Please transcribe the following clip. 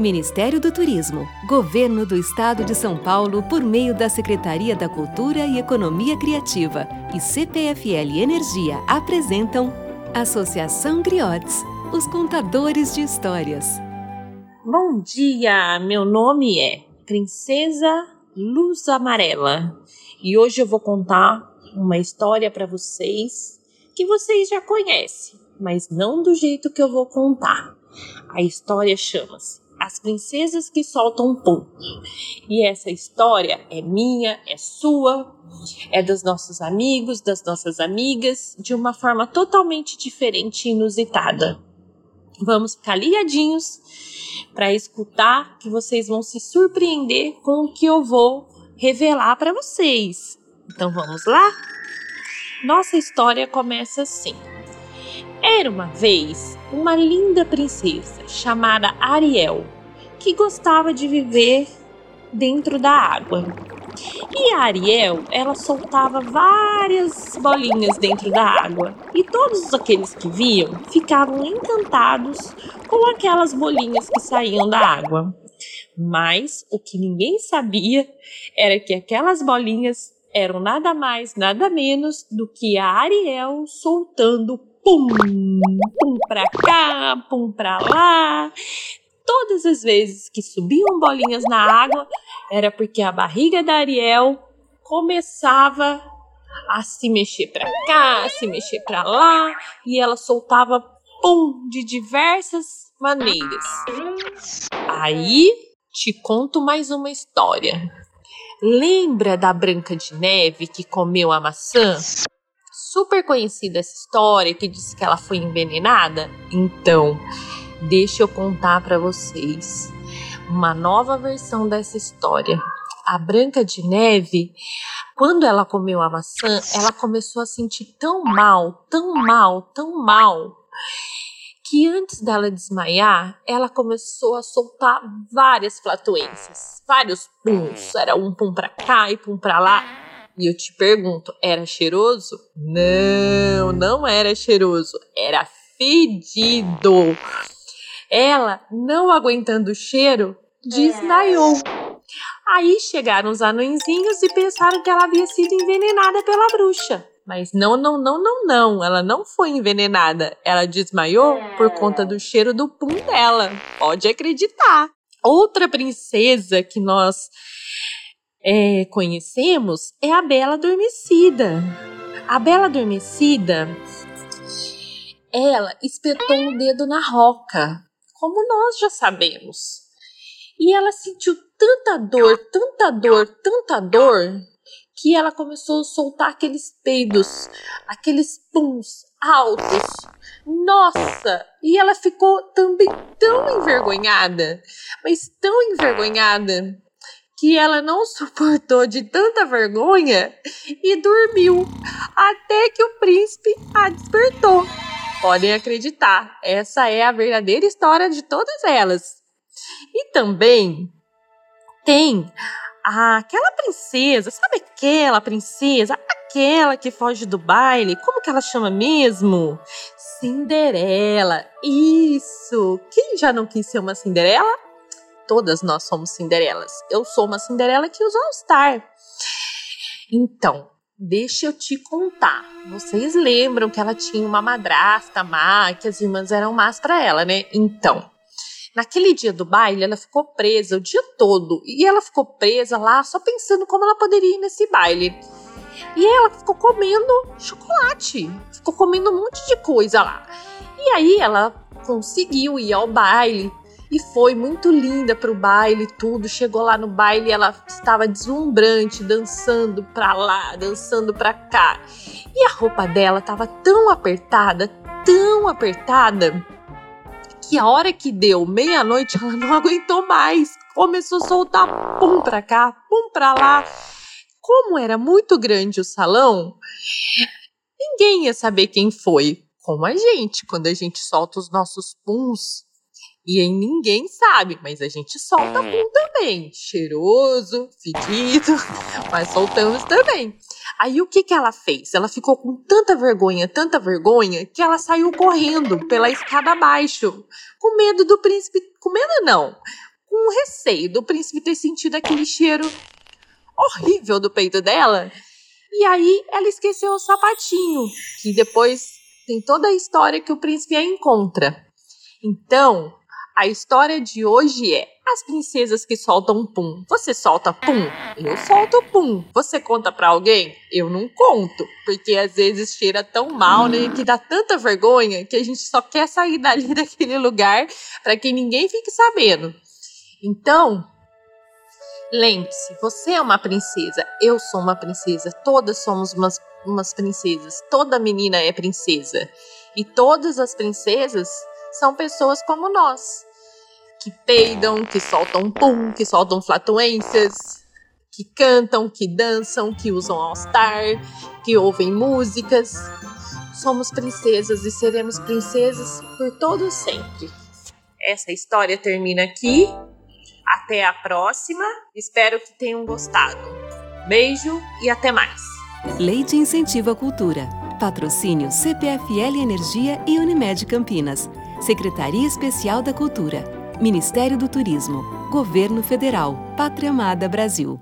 Ministério do Turismo, Governo do Estado de São Paulo por meio da Secretaria da Cultura e Economia Criativa e CPFL Energia apresentam Associação Griotes, os contadores de histórias. Bom dia, meu nome é Princesa Luz Amarela e hoje eu vou contar uma história para vocês que vocês já conhecem, mas não do jeito que eu vou contar. A história chama-se as Princesas que Soltam Pum. E essa história é minha, é sua, é dos nossos amigos, das nossas amigas, de uma forma totalmente diferente e inusitada. Vamos ficar ligadinhos para escutar que vocês vão se surpreender com o que eu vou revelar para vocês. Então vamos lá? Nossa história começa assim. Era uma vez uma linda princesa chamada Ariel, que gostava de viver dentro da água. E a Ariel, ela soltava várias bolinhas dentro da água, e todos aqueles que viam ficavam encantados com aquelas bolinhas que saíam da água. Mas o que ninguém sabia era que aquelas bolinhas eram nada mais, nada menos do que a Ariel soltando pum, pum pra cá, pum pra lá. Todas as vezes que subiam bolinhas na água, era porque a barriga da Ariel começava a se mexer para cá, a se mexer para lá, e ela soltava pum de diversas maneiras. Aí te conto mais uma história. Lembra da Branca de Neve que comeu a maçã? Super conhecida essa história que diz que ela foi envenenada? Então, deixa eu contar para vocês uma nova versão dessa história. A Branca de Neve, quando ela comeu a maçã, ela começou a sentir tão mal, tão mal, tão mal, que antes dela desmaiar, ela começou a soltar várias flatuências, vários puns. Era um pum para cá e pum para lá. E eu te pergunto, era cheiroso? Não, não era cheiroso, era fedido. Ela, não aguentando o cheiro, desmaiou. Aí chegaram os anõezinhos e pensaram que ela havia sido envenenada pela bruxa. Mas não, não, não, não, não. Ela não foi envenenada. Ela desmaiou por conta do cheiro do pum dela. Pode acreditar. Outra princesa que nós é, conhecemos é a Bela Adormecida. A Bela Adormecida, ela espetou o dedo na roca, como nós já sabemos. E ela sentiu tanta dor, tanta dor, tanta dor, que ela começou a soltar aqueles peidos, aqueles puns altos. Nossa! E ela ficou também tão envergonhada, mas tão envergonhada, que ela não suportou de tanta vergonha e dormiu até que o príncipe a despertou. Podem acreditar, essa é a verdadeira história de todas elas. E também tem aquela princesa, sabe aquela princesa? Aquela que foge do baile, como que ela chama mesmo? Cinderela. Isso! Quem já não quis ser uma Cinderela? Todas nós somos Cinderelas. Eu sou uma Cinderela que usa All Star. Então, deixa eu te contar. Vocês lembram que ela tinha uma madrasta má, que as irmãs eram más para ela, né? Então, naquele dia do baile, ela ficou presa o dia todo. E ela ficou presa lá só pensando como ela poderia ir nesse baile. E ela ficou comendo chocolate, ficou comendo um monte de coisa lá. E aí ela conseguiu ir ao baile, e foi muito linda para o baile, tudo. Chegou lá no baile, ela estava deslumbrante, dançando para lá, dançando para cá. E a roupa dela estava tão apertada, tão apertada, que a hora que deu meia-noite ela não aguentou mais. Começou a soltar pum para cá, pum para lá. Como era muito grande o salão, ninguém ia saber quem foi. Como a gente, quando a gente solta os nossos puns e aí ninguém sabe, mas a gente solta pum também. Cheiroso, fedido, mas soltamos também. Aí o que, que ela fez? Ela ficou com tanta vergonha, tanta vergonha, que ela saiu correndo pela escada abaixo, com medo do príncipe. Com medo não, um receio do príncipe ter sentido aquele cheiro horrível do peito dela. E aí ela esqueceu o sapatinho, que depois tem toda a história que o príncipe a encontra. Então, a história de hoje é as princesas que soltam pum. Você solta pum? Eu solto pum. Você conta para alguém? Eu não conto, porque às vezes cheira tão mal, né, que dá tanta vergonha que a gente só quer sair dali daquele lugar para que ninguém fique sabendo. Então, lembre-se, você é uma princesa, eu sou uma princesa, todas somos umas, umas princesas, toda menina é princesa. E todas as princesas são pessoas como nós que peidam, que soltam pum, que soltam flatulências, que cantam, que dançam, que usam all-star, que ouvem músicas. Somos princesas e seremos princesas por todo sempre. Essa história termina aqui. Até a próxima. Espero que tenham gostado. Beijo e até mais. Lei de Incentivo à Cultura. Patrocínio CPFL Energia e Unimed Campinas. Secretaria Especial da Cultura. Ministério do Turismo, Governo Federal, Pátria Amada Brasil.